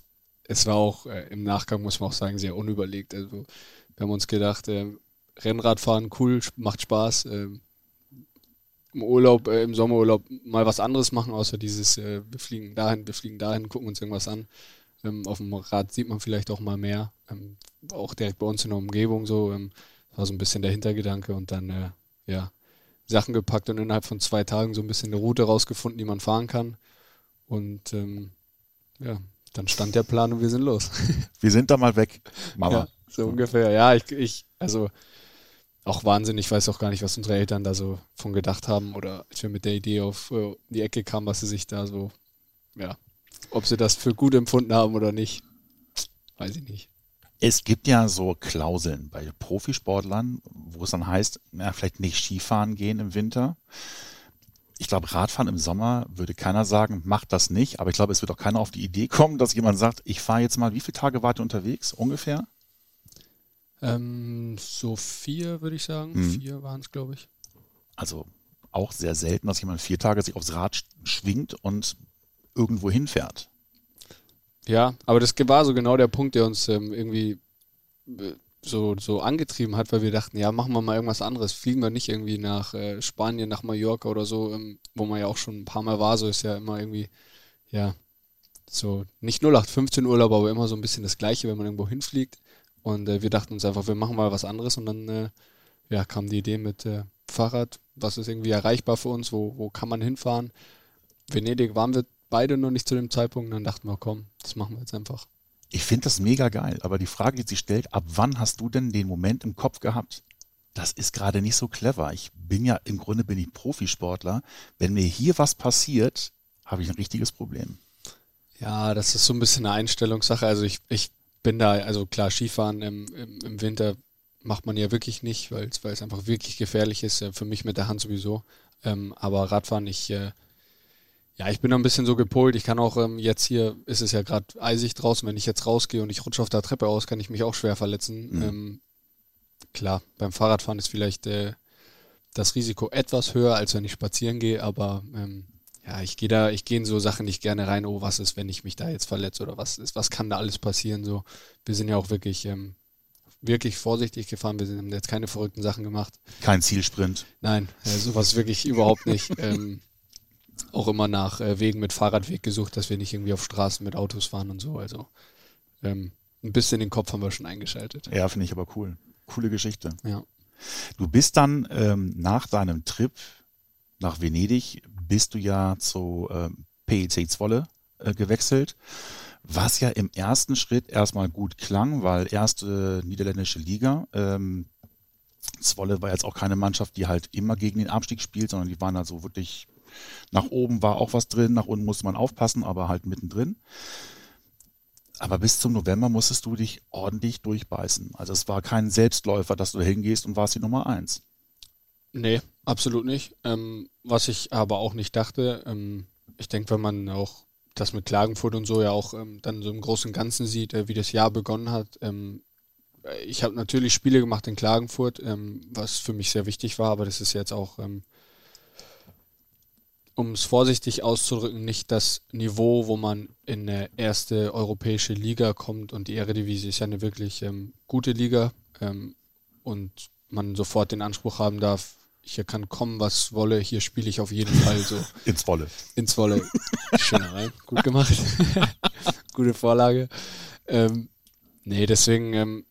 es war auch äh, im Nachgang, muss man auch sagen, sehr unüberlegt. Also wir haben uns gedacht, äh, Rennradfahren cool, macht Spaß. Ähm, Im Urlaub, äh, im Sommerurlaub mal was anderes machen, außer dieses, äh, wir fliegen dahin, wir fliegen dahin, gucken uns irgendwas an. Ähm, auf dem Rad sieht man vielleicht auch mal mehr. Ähm, auch direkt bei uns in der Umgebung so. Ähm, war so ein bisschen der Hintergedanke und dann, äh, ja, Sachen gepackt und innerhalb von zwei Tagen so ein bisschen eine Route rausgefunden, die man fahren kann. Und ähm, ja, dann stand der Plan und wir sind los. Wir sind da mal weg, Mama. Ja, so ungefähr. Ja, ich, ich, also auch Wahnsinn. Ich weiß auch gar nicht, was unsere Eltern da so von gedacht haben oder als wir mit der Idee auf uh, die Ecke kamen, was sie sich da so, ja, ob sie das für gut empfunden haben oder nicht, weiß ich nicht. Es gibt ja so Klauseln bei Profisportlern, wo es dann heißt, ja, vielleicht nicht Skifahren gehen im Winter. Ich glaube, Radfahren im Sommer würde keiner sagen, macht das nicht. Aber ich glaube, es wird auch keiner auf die Idee kommen, dass jemand sagt, ich fahre jetzt mal, wie viele Tage wart ihr unterwegs ungefähr? Ähm, so vier, würde ich sagen. Mhm. Vier waren es, glaube ich. Also auch sehr selten, dass jemand vier Tage sich aufs Rad schwingt und irgendwo hinfährt. Ja, aber das war so genau der Punkt, der uns ähm, irgendwie äh, so, so angetrieben hat, weil wir dachten, ja, machen wir mal irgendwas anderes. Fliegen wir nicht irgendwie nach äh, Spanien, nach Mallorca oder so, ähm, wo man ja auch schon ein paar Mal war, so ist ja immer irgendwie, ja, so nicht 0815 Urlaub, aber immer so ein bisschen das Gleiche, wenn man irgendwo hinfliegt. Und äh, wir dachten uns einfach, wir machen mal was anderes und dann äh, ja, kam die Idee mit äh, Fahrrad, was ist irgendwie erreichbar für uns, wo, wo kann man hinfahren. Venedig waren wir beide noch nicht zu dem Zeitpunkt. Dann dachten wir, komm, das machen wir jetzt einfach. Ich finde das mega geil, aber die Frage, die sich stellt, ab wann hast du denn den Moment im Kopf gehabt? Das ist gerade nicht so clever. Ich bin ja, im Grunde bin ich Profisportler. Wenn mir hier was passiert, habe ich ein richtiges Problem. Ja, das ist so ein bisschen eine Einstellungssache. Also ich, ich bin da, also klar, Skifahren im, im, im Winter macht man ja wirklich nicht, weil es einfach wirklich gefährlich ist. Für mich mit der Hand sowieso. Ähm, aber Radfahren, ich, äh, ja, ich bin ein bisschen so gepolt. Ich kann auch ähm, jetzt hier, ist es ja gerade eisig draußen, wenn ich jetzt rausgehe und ich rutsche auf der Treppe aus, kann ich mich auch schwer verletzen. Mhm. Ähm, klar, beim Fahrradfahren ist vielleicht äh, das Risiko etwas höher, als wenn ich spazieren gehe, aber ähm, ja, ich gehe da, ich gehe in so Sachen nicht gerne rein, oh, was ist, wenn ich mich da jetzt verletze oder was ist, was kann da alles passieren? So, wir sind ja auch wirklich, ähm, wirklich vorsichtig gefahren. Wir haben jetzt keine verrückten Sachen gemacht. Kein Zielsprint. Nein, äh, sowas wirklich überhaupt nicht. ähm, auch immer nach äh, Wegen mit Fahrradweg gesucht, dass wir nicht irgendwie auf Straßen mit Autos fahren und so. Also ähm, ein bisschen den Kopf haben wir schon eingeschaltet. Ja, finde ich aber cool. Coole Geschichte. Ja. Du bist dann ähm, nach deinem Trip nach Venedig, bist du ja zu ähm, PEC Zwolle äh, gewechselt, was ja im ersten Schritt erstmal gut klang, weil erste niederländische Liga. Ähm, Zwolle war jetzt auch keine Mannschaft, die halt immer gegen den Abstieg spielt, sondern die waren also wirklich nach oben war auch was drin, nach unten musste man aufpassen, aber halt mittendrin. Aber bis zum November musstest du dich ordentlich durchbeißen. Also es war kein Selbstläufer, dass du hingehst und warst die Nummer eins. Nee, absolut nicht. Ähm, was ich aber auch nicht dachte, ähm, ich denke, wenn man auch das mit Klagenfurt und so ja auch ähm, dann so im Großen und Ganzen sieht, äh, wie das Jahr begonnen hat. Ähm, ich habe natürlich Spiele gemacht in Klagenfurt, ähm, was für mich sehr wichtig war, aber das ist jetzt auch ähm, um es vorsichtig auszudrücken, nicht das Niveau, wo man in eine erste europäische Liga kommt und die Eredivisie ist ja eine wirklich ähm, gute Liga ähm, und man sofort den Anspruch haben darf, hier kann kommen, was wolle, hier spiele ich auf jeden Fall so. Ins Wolle. Ins Wolle. Schöner rein. Gut gemacht. Gute Vorlage. Ähm, nee, deswegen, ähm,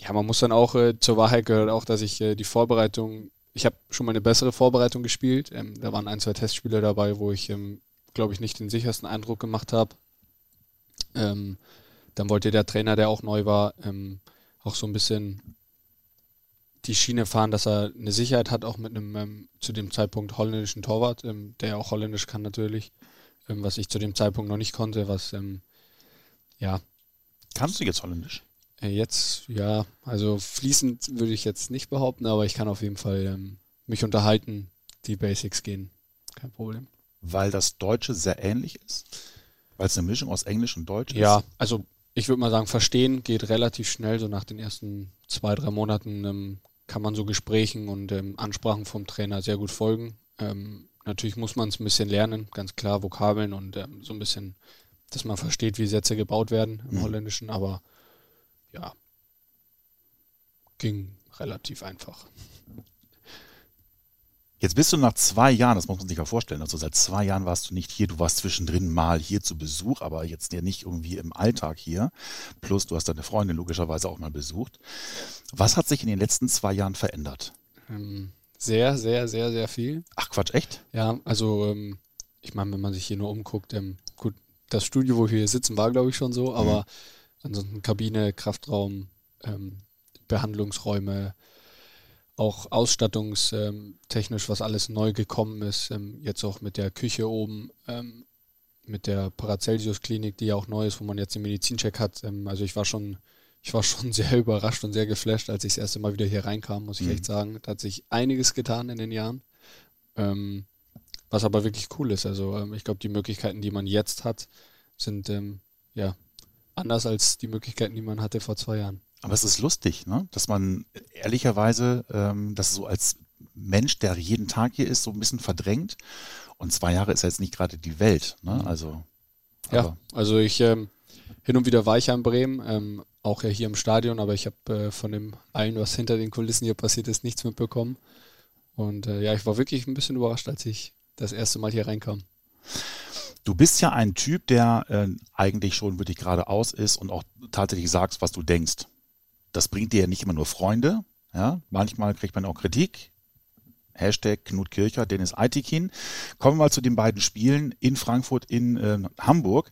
ja, man muss dann auch, äh, zur Wahrheit gehört auch, dass ich äh, die Vorbereitung ich habe schon mal eine bessere Vorbereitung gespielt. Ähm, da waren ein, zwei Testspiele dabei, wo ich, ähm, glaube ich, nicht den sichersten Eindruck gemacht habe. Ähm, dann wollte der Trainer, der auch neu war, ähm, auch so ein bisschen die Schiene fahren, dass er eine Sicherheit hat, auch mit einem ähm, zu dem Zeitpunkt holländischen Torwart, ähm, der auch holländisch kann natürlich, was ich zu dem Zeitpunkt noch nicht konnte, was ja. Kannst du jetzt holländisch? Äh, jetzt, ja, also fließend würde ich jetzt nicht behaupten, aber ich kann auf jeden Fall ähm, mich unterhalten, die Basics gehen. Kein Problem. Weil das Deutsche sehr ähnlich ist? Weil es eine Mischung aus Englisch und Deutsch ist? Ja, also ich würde mal sagen, verstehen geht relativ schnell. So nach den ersten zwei, drei Monaten ähm, kann man so Gesprächen und ähm, Ansprachen vom Trainer sehr gut folgen. Ähm, natürlich muss man es ein bisschen lernen, ganz klar, Vokabeln und ähm, so ein bisschen, dass man versteht, wie Sätze gebaut werden im mhm. Holländischen, aber ja, ging relativ einfach. Jetzt bist du nach zwei Jahren, das muss man sich ja vorstellen, also seit zwei Jahren warst du nicht hier, du warst zwischendrin mal hier zu Besuch, aber jetzt ja nicht irgendwie im Alltag hier. Plus du hast deine Freundin logischerweise auch mal besucht. Was hat sich in den letzten zwei Jahren verändert? Ähm, sehr, sehr, sehr, sehr viel. Ach Quatsch, echt? Ja, also ähm, ich meine, wenn man sich hier nur umguckt, ähm, gut, das Studio, wo wir hier sitzen, war glaube ich schon so, aber mhm. Ansonsten Kabine, Kraftraum, ähm, Behandlungsräume, auch ausstattungstechnisch, was alles neu gekommen ist, ähm, jetzt auch mit der Küche oben, ähm, mit der Paracelsius-Klinik, die ja auch neu ist, wo man jetzt den Medizincheck hat. Ähm, also ich war schon, ich war schon sehr überrascht und sehr geflasht, als ich das erste Mal wieder hier reinkam, muss ich mhm. echt sagen. Da hat sich einiges getan in den Jahren. Ähm, was aber wirklich cool ist. Also ähm, ich glaube, die Möglichkeiten, die man jetzt hat, sind ähm, ja anders als die Möglichkeiten, die man hatte vor zwei Jahren. Aber es ist lustig, ne? dass man ehrlicherweise ähm, das so als Mensch, der jeden Tag hier ist, so ein bisschen verdrängt. Und zwei Jahre ist ja jetzt nicht gerade die Welt. Ne? Mhm. Also, ja, also ich ähm, hin und wieder war ich ja in Bremen, ähm, auch ja hier im Stadion, aber ich habe äh, von dem allen, was hinter den Kulissen hier passiert ist, nichts mitbekommen. Und äh, ja, ich war wirklich ein bisschen überrascht, als ich das erste Mal hier reinkam. Du bist ja ein Typ, der äh, eigentlich schon wirklich geradeaus ist und auch tatsächlich sagst, was du denkst das bringt dir ja nicht immer nur Freunde. Ja, manchmal kriegt man auch Kritik. Hashtag Knut Kircher, Dennis Aitikin. Kommen wir mal zu den beiden Spielen in Frankfurt, in äh, Hamburg,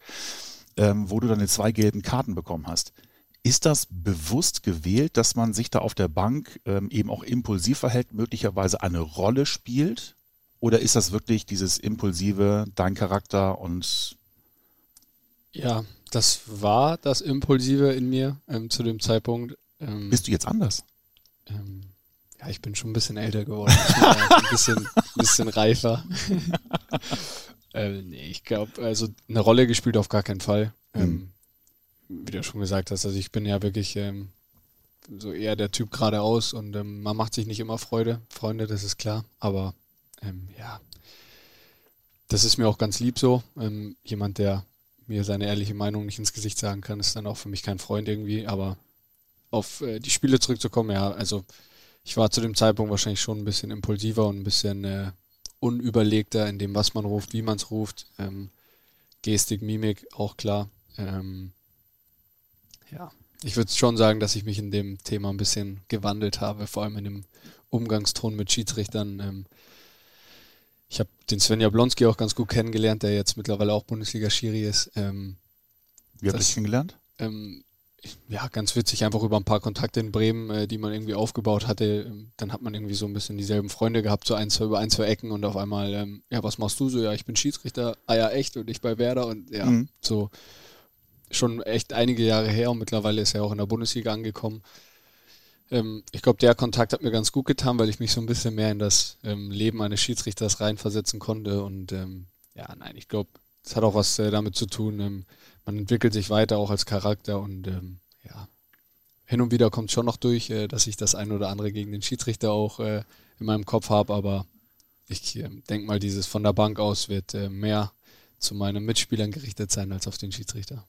ähm, wo du deine zwei gelben Karten bekommen hast. Ist das bewusst gewählt, dass man sich da auf der Bank ähm, eben auch impulsiv verhält, möglicherweise eine Rolle spielt? Oder ist das wirklich dieses Impulsive, dein Charakter und ja, das war das Impulsive in mir ähm, zu dem Zeitpunkt. Ähm, Bist du jetzt anders? Ähm, ja, ich bin schon ein bisschen älter geworden. ein bisschen, bisschen reifer. ähm, nee, ich glaube, also eine Rolle gespielt auf gar keinen Fall. Mhm. wie du schon gesagt hast, also ich bin ja wirklich ähm, so eher der Typ geradeaus und ähm, man macht sich nicht immer Freude, Freunde, das ist klar. Aber ähm, ja, das ist mir auch ganz lieb so. jemand, der mir seine ehrliche Meinung nicht ins Gesicht sagen kann, ist dann auch für mich kein Freund irgendwie, aber auf äh, die Spiele zurückzukommen, ja, also ich war zu dem Zeitpunkt wahrscheinlich schon ein bisschen impulsiver und ein bisschen äh, unüberlegter in dem, was man ruft, wie man es ruft. Ähm, Gestik, Mimik, auch klar. Ähm, ja, ich würde schon sagen, dass ich mich in dem Thema ein bisschen gewandelt habe, vor allem in dem Umgangston mit Schiedsrichtern. Ähm, ich habe den Sven Jablonski auch ganz gut kennengelernt, der jetzt mittlerweile auch Bundesliga-Schiri ist. Ähm, Wie habt ihr kennengelernt? Ähm, ja, ganz witzig, einfach über ein paar Kontakte in Bremen, äh, die man irgendwie aufgebaut hatte. Dann hat man irgendwie so ein bisschen dieselben Freunde gehabt, so ein, zwei, über ein, zwei Ecken und auf einmal, ähm, ja, was machst du so? Ja, ich bin Schiedsrichter, ah ja, echt und ich bei Werder und ja, mhm. so schon echt einige Jahre her und mittlerweile ist er auch in der Bundesliga angekommen. Ähm, ich glaube, der Kontakt hat mir ganz gut getan, weil ich mich so ein bisschen mehr in das ähm, Leben eines Schiedsrichters reinversetzen konnte. Und ähm, ja, nein, ich glaube, es hat auch was äh, damit zu tun, ähm, man entwickelt sich weiter auch als Charakter und ähm, ja, hin und wieder kommt schon noch durch, äh, dass ich das ein oder andere gegen den Schiedsrichter auch äh, in meinem Kopf habe, aber ich äh, denke mal, dieses von der Bank aus wird äh, mehr zu meinen Mitspielern gerichtet sein als auf den Schiedsrichter.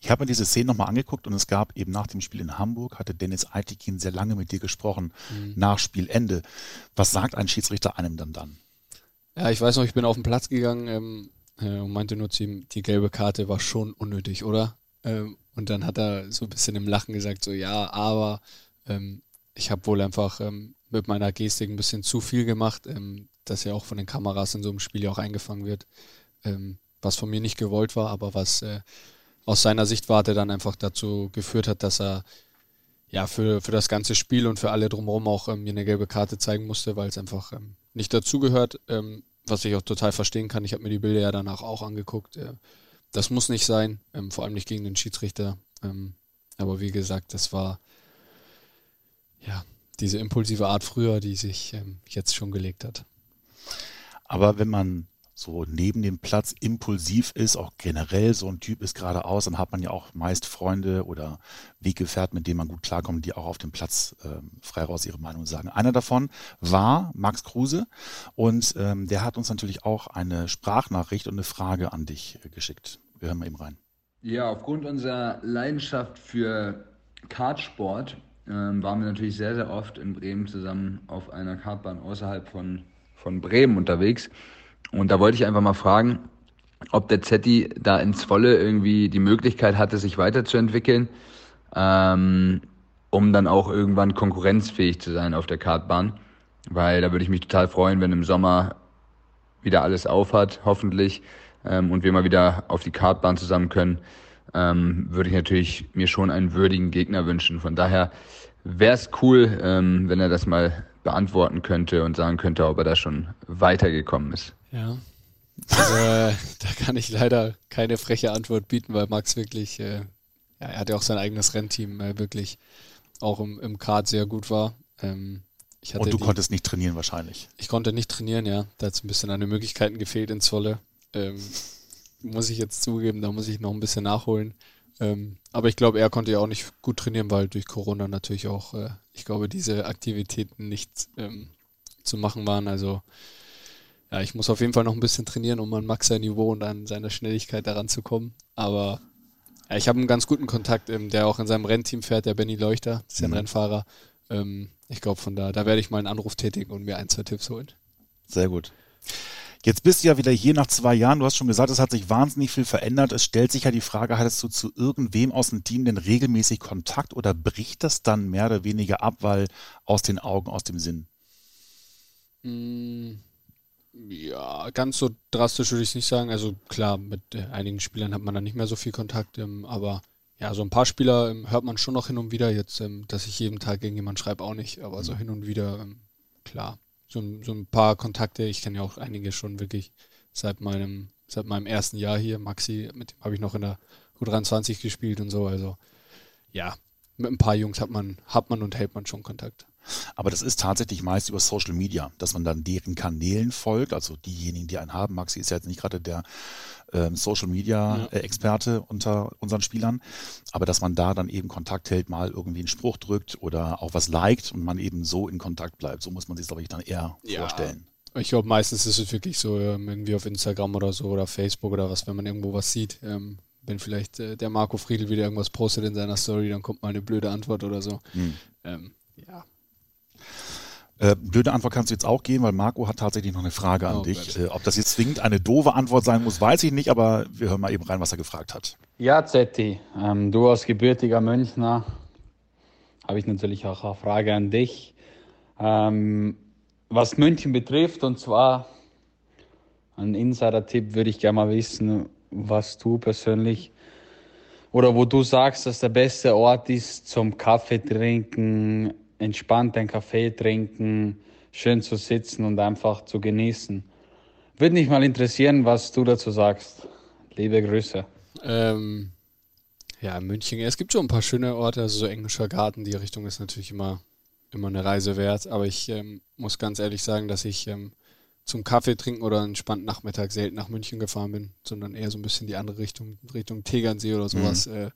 Ich habe mir diese Szene nochmal angeguckt und es gab eben nach dem Spiel in Hamburg, hatte Dennis Aitikin sehr lange mit dir gesprochen, mhm. nach Spielende. Was sagt ein Schiedsrichter einem dann dann? Ja, ich weiß noch, ich bin auf den Platz gegangen, ähm, äh, und meinte nur zu ihm, die gelbe Karte war schon unnötig, oder? Ähm, und dann hat er so ein bisschen im Lachen gesagt, so ja, aber ähm, ich habe wohl einfach ähm, mit meiner Gestik ein bisschen zu viel gemacht, ähm, dass ja auch von den Kameras in so einem Spiel ja auch eingefangen wird, ähm, was von mir nicht gewollt war, aber was äh, aus seiner Sichtwarte dann einfach dazu geführt hat, dass er ja, für, für das ganze Spiel und für alle drumherum auch ähm, mir eine gelbe Karte zeigen musste, weil es einfach ähm, nicht dazugehört, ähm, was ich auch total verstehen kann. Ich habe mir die Bilder ja danach auch angeguckt. Äh, das muss nicht sein, ähm, vor allem nicht gegen den Schiedsrichter. Ähm, aber wie gesagt, das war ja diese impulsive Art früher, die sich ähm, jetzt schon gelegt hat. Aber wenn man so neben dem Platz impulsiv ist, auch generell so ein Typ ist geradeaus, dann hat man ja auch meist Freunde oder Weggefährten, mit denen man gut klarkommt, die auch auf dem Platz ähm, frei raus ihre Meinung sagen. Einer davon war Max Kruse und ähm, der hat uns natürlich auch eine Sprachnachricht und eine Frage an dich äh, geschickt. Wir hören mal eben rein. Ja, aufgrund unserer Leidenschaft für Kartsport ähm, waren wir natürlich sehr, sehr oft in Bremen zusammen auf einer Kartbahn außerhalb von, von Bremen unterwegs. Und da wollte ich einfach mal fragen, ob der Zetti da ins Volle irgendwie die Möglichkeit hatte, sich weiterzuentwickeln, ähm, um dann auch irgendwann konkurrenzfähig zu sein auf der Kartbahn. Weil da würde ich mich total freuen, wenn im Sommer wieder alles aufhat, hoffentlich, ähm, und wir mal wieder auf die Kartbahn zusammen können, ähm, würde ich natürlich mir schon einen würdigen Gegner wünschen. Von daher wäre es cool, ähm, wenn er das mal beantworten könnte und sagen könnte, ob er da schon weitergekommen ist. Ja. Also, äh, da kann ich leider keine freche Antwort bieten, weil Max wirklich, äh, ja, er hat ja auch sein eigenes Rennteam, äh, wirklich auch im, im Kart sehr gut war. Ähm, und du die, konntest nicht trainieren wahrscheinlich. Ich konnte nicht trainieren, ja. Da hat es ein bisschen an den Möglichkeiten gefehlt in Zolle. Ähm, muss ich jetzt zugeben, da muss ich noch ein bisschen nachholen. Ähm, aber ich glaube, er konnte ja auch nicht gut trainieren, weil durch Corona natürlich auch, äh, ich glaube, diese Aktivitäten nicht ähm, zu machen waren. Also ja, ich muss auf jeden Fall noch ein bisschen trainieren, um an Maxer Niveau und an seiner Schnelligkeit daran zu kommen. Aber ja, ich habe einen ganz guten Kontakt, ähm, der auch in seinem Rennteam fährt, der Benny Leuchter, das ist ja ein mhm. Rennfahrer. Ähm, ich glaube, von da, da werde ich mal einen Anruf tätigen und mir ein, zwei Tipps holen. Sehr gut. Jetzt bist du ja wieder hier nach zwei Jahren. Du hast schon gesagt, es hat sich wahnsinnig viel verändert. Es stellt sich ja die Frage, hattest du zu irgendwem aus dem Team denn regelmäßig Kontakt oder bricht das dann mehr oder weniger ab, weil aus den Augen, aus dem Sinn? Mm, ja, ganz so drastisch würde ich es nicht sagen. Also klar, mit äh, einigen Spielern hat man dann nicht mehr so viel Kontakt, ähm, aber ja, so ein paar Spieler ähm, hört man schon noch hin und wieder. Jetzt, ähm, dass ich jeden Tag gegen jemanden schreibe, auch nicht, aber so mhm. hin und wieder, klar. So, so ein paar Kontakte, ich kenne ja auch einige schon wirklich seit meinem, seit meinem ersten Jahr hier. Maxi, mit dem habe ich noch in der U23 gespielt und so. Also ja, mit ein paar Jungs hat man, hat man und hält man schon Kontakt. Aber das ist tatsächlich meist über Social Media, dass man dann deren Kanälen folgt, also diejenigen, die einen haben. Maxi ist ja jetzt nicht gerade der ähm, Social Media ja. Experte unter unseren Spielern, aber dass man da dann eben Kontakt hält, mal irgendwie einen Spruch drückt oder auch was liked und man eben so in Kontakt bleibt. So muss man sich, glaube ich, dann eher ja. vorstellen. Ich glaube, meistens ist es wirklich so, ähm, irgendwie auf Instagram oder so oder Facebook oder was, wenn man irgendwo was sieht. Ähm, wenn vielleicht äh, der Marco Friedel wieder irgendwas postet in seiner Story, dann kommt mal eine blöde Antwort oder so. Hm. Ähm, ja, äh, blöde Antwort kannst du jetzt auch geben, weil Marco hat tatsächlich noch eine Frage an oh, dich. Äh, ob das jetzt zwingend eine doofe Antwort sein muss, weiß ich nicht, aber wir hören mal eben rein, was er gefragt hat. Ja, Zetti, ähm, du als gebürtiger Münchner habe ich natürlich auch eine Frage an dich. Ähm, was München betrifft, und zwar ein Insider-Tipp würde ich gerne mal wissen, was du persönlich oder wo du sagst, dass der beste Ort ist zum Kaffee trinken, entspannt einen Kaffee trinken, schön zu sitzen und einfach zu genießen. Würde mich mal interessieren, was du dazu sagst. Liebe Grüße. Ähm, ja, München. Es gibt schon ein paar schöne Orte, also so englischer Garten, die Richtung ist natürlich immer, immer eine Reise wert. Aber ich ähm, muss ganz ehrlich sagen, dass ich ähm, zum Kaffee trinken oder einen entspannten Nachmittag selten nach München gefahren bin, sondern eher so ein bisschen die andere Richtung, Richtung Tegernsee oder sowas. Mhm. Äh,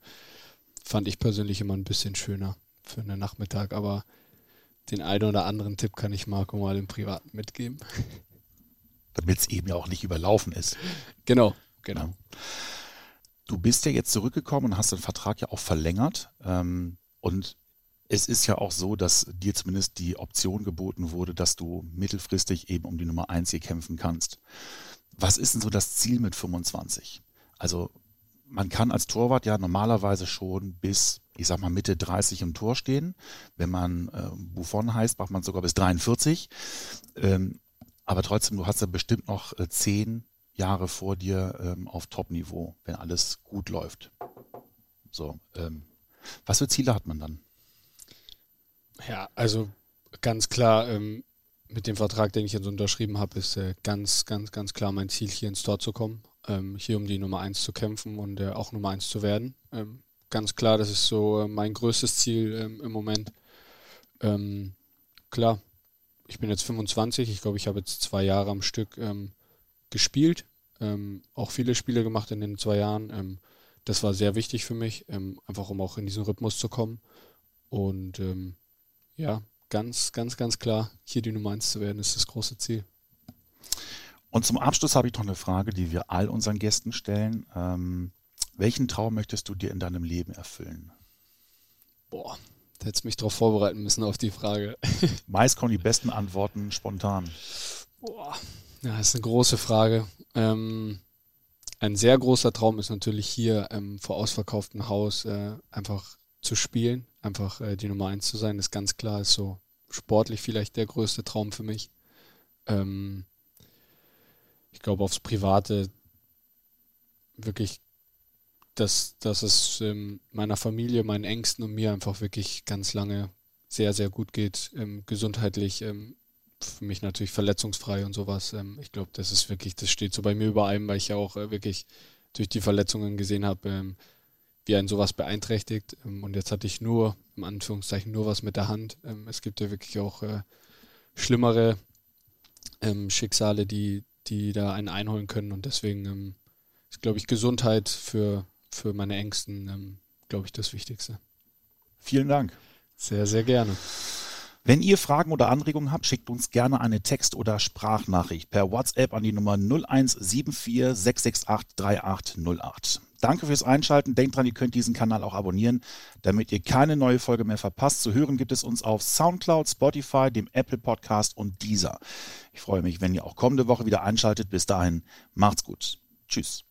fand ich persönlich immer ein bisschen schöner für einen Nachmittag, aber den einen oder anderen Tipp kann ich Marco mal im Privaten mitgeben. Damit es eben ja auch nicht überlaufen ist. Genau, genau. Ja. Du bist ja jetzt zurückgekommen und hast den Vertrag ja auch verlängert. Ähm, und es ist ja auch so, dass dir zumindest die Option geboten wurde, dass du mittelfristig eben um die Nummer 1 hier kämpfen kannst. Was ist denn so das Ziel mit 25? Also man kann als Torwart ja normalerweise schon bis, ich sag mal, Mitte 30 im Tor stehen. Wenn man äh, Buffon heißt, macht man sogar bis 43. Ähm, aber trotzdem, du hast ja bestimmt noch äh, zehn Jahre vor dir ähm, auf Top-Niveau, wenn alles gut läuft. So, ähm, was für Ziele hat man dann? Ja, also ganz klar, ähm, mit dem Vertrag, den ich jetzt unterschrieben habe, ist äh, ganz, ganz, ganz klar mein Ziel, hier ins Tor zu kommen, ähm, hier um die Nummer 1 zu kämpfen und äh, auch Nummer 1 zu werden. Ähm, ganz klar, das ist so äh, mein größtes Ziel ähm, im Moment. Ähm, klar, ich bin jetzt 25, ich glaube, ich habe jetzt zwei Jahre am Stück ähm, gespielt, auch viele Spiele gemacht in den zwei Jahren. das war sehr wichtig für mich, einfach um auch in diesen Rhythmus zu kommen. Und ja, ganz, ganz, ganz klar, hier die Nummer eins zu werden, ist das große Ziel. Und zum Abschluss habe ich noch eine Frage, die wir all unseren Gästen stellen. Ähm, welchen Traum möchtest du dir in deinem Leben erfüllen? Boah, da hättest mich darauf vorbereiten müssen auf die Frage. Meist kommen die besten Antworten spontan. Boah, ja, das ist eine große Frage. Ähm, ein sehr großer Traum ist natürlich hier ähm, vor ausverkauftem Haus äh, einfach zu spielen, einfach äh, die Nummer eins zu sein, ist ganz klar, ist so sportlich vielleicht der größte Traum für mich. Ähm, ich glaube, aufs Private wirklich, dass, dass es ähm, meiner Familie, meinen Ängsten und mir einfach wirklich ganz lange sehr, sehr gut geht, ähm, gesundheitlich, ähm, für mich natürlich verletzungsfrei und sowas. Ähm, ich glaube, das ist wirklich, das steht so bei mir über allem, weil ich ja auch äh, wirklich durch die Verletzungen gesehen habe, ähm, wie einen sowas beeinträchtigt. Und jetzt hatte ich nur, im Anführungszeichen, nur was mit der Hand. Es gibt ja wirklich auch äh, schlimmere Schicksale, die, die da einen einholen können. Und deswegen ist, glaube ich, Gesundheit für, für meine Ängsten, glaube ich, das Wichtigste. Vielen Dank. Sehr, sehr gerne. Wenn ihr Fragen oder Anregungen habt, schickt uns gerne eine Text- oder Sprachnachricht per WhatsApp an die Nummer 0174 668 3808. Danke fürs Einschalten. Denkt dran, ihr könnt diesen Kanal auch abonnieren, damit ihr keine neue Folge mehr verpasst. Zu hören gibt es uns auf Soundcloud, Spotify, dem Apple Podcast und dieser. Ich freue mich, wenn ihr auch kommende Woche wieder einschaltet. Bis dahin, macht's gut. Tschüss.